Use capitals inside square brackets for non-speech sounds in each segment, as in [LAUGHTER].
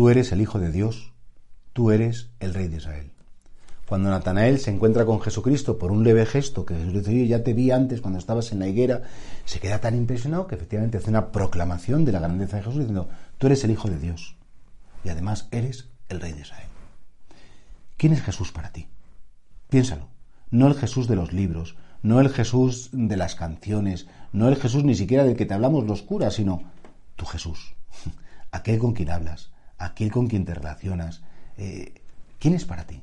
tú eres el Hijo de Dios, tú eres el Rey de Israel. Cuando Natanael se encuentra con Jesucristo por un leve gesto que Jesús dice, ya te vi antes cuando estabas en la higuera, se queda tan impresionado que efectivamente hace una proclamación de la grandeza de Jesús diciendo, tú eres el Hijo de Dios y además eres el Rey de Israel. ¿Quién es Jesús para ti? Piénsalo. No el Jesús de los libros, no el Jesús de las canciones, no el Jesús ni siquiera del que te hablamos los curas, sino tu Jesús, [LAUGHS] aquel con quien hablas, aquel con quien te relacionas. Eh, ¿Quién es para ti?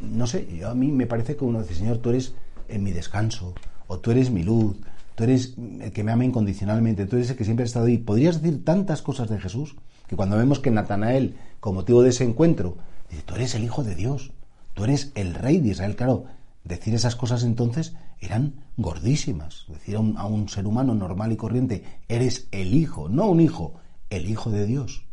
no sé, yo a mí me parece que uno dice, Señor, tú eres en mi descanso, o tú eres mi luz, tú eres el que me ama incondicionalmente, tú eres el que siempre ha estado ahí. Podrías decir tantas cosas de Jesús que cuando vemos que Natanael, con motivo de ese encuentro, dice, tú eres el Hijo de Dios, tú eres el Rey de Israel, claro, decir esas cosas entonces eran gordísimas. Decir a un, a un ser humano normal y corriente, eres el Hijo, no un Hijo, el Hijo de Dios.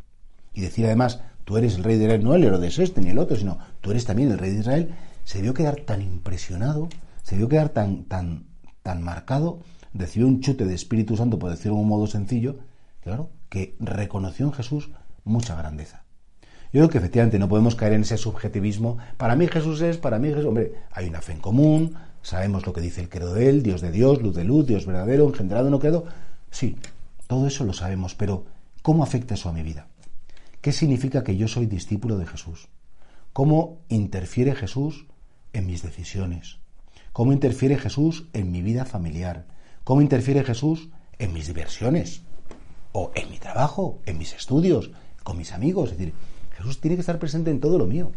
Y decir además, tú eres el rey de Israel, no el Herodes este ni el otro, sino tú eres también el rey de Israel, se vio quedar tan impresionado, se vio quedar tan, tan, tan marcado, recibió un chute de Espíritu Santo, por decirlo de un modo sencillo, claro, que reconoció en Jesús mucha grandeza. Yo creo que efectivamente no podemos caer en ese subjetivismo. Para mí Jesús es, para mí Jesús, hombre, hay una fe en común, sabemos lo que dice el credo de él, Dios de Dios, luz de luz, Dios verdadero, engendrado, no credo. Sí, todo eso lo sabemos, pero ¿cómo afecta eso a mi vida? ¿Qué significa que yo soy discípulo de Jesús? ¿Cómo interfiere Jesús en mis decisiones? ¿Cómo interfiere Jesús en mi vida familiar? ¿Cómo interfiere Jesús en mis diversiones? ¿O en mi trabajo? ¿En mis estudios? ¿Con mis amigos? Es decir, Jesús tiene que estar presente en todo lo mío.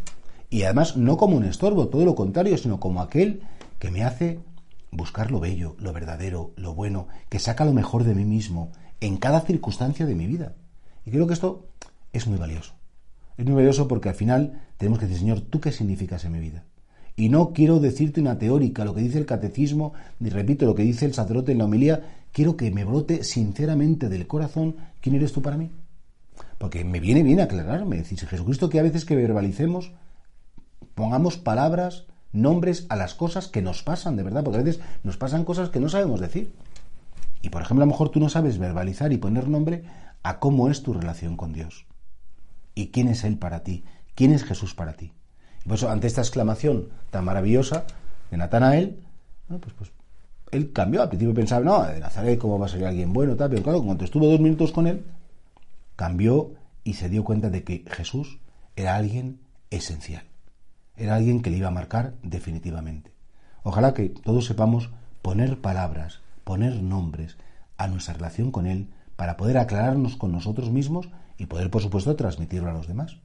Y además no como un estorbo, todo lo contrario, sino como aquel que me hace buscar lo bello, lo verdadero, lo bueno, que saca lo mejor de mí mismo en cada circunstancia de mi vida. Y creo que esto es muy valioso. Es muy valioso porque al final tenemos que decir, Señor, ¿tú qué significas en mi vida? Y no quiero decirte una teórica, lo que dice el catecismo, y repito, lo que dice el sacerdote en la homilía, quiero que me brote sinceramente del corazón, ¿quién eres tú para mí? Porque me viene bien aclararme, decir, Jesucristo que a veces que verbalicemos, pongamos palabras, nombres a las cosas que nos pasan, de verdad, porque a veces nos pasan cosas que no sabemos decir. Y por ejemplo, a lo mejor tú no sabes verbalizar y poner nombre a cómo es tu relación con Dios y quién es Él para ti, quién es Jesús para ti. Y por eso, ante esta exclamación tan maravillosa de Natanael, pues, pues él cambió. Al principio pensaba, no, de Nazaret, ¿cómo va a ser alguien bueno? Tal, pero claro, cuando estuvo dos minutos con él, cambió y se dio cuenta de que Jesús era alguien esencial. Era alguien que le iba a marcar definitivamente. Ojalá que todos sepamos poner palabras, poner nombres a nuestra relación con Él para poder aclararnos con nosotros mismos y poder, por supuesto, transmitirlo a los demás.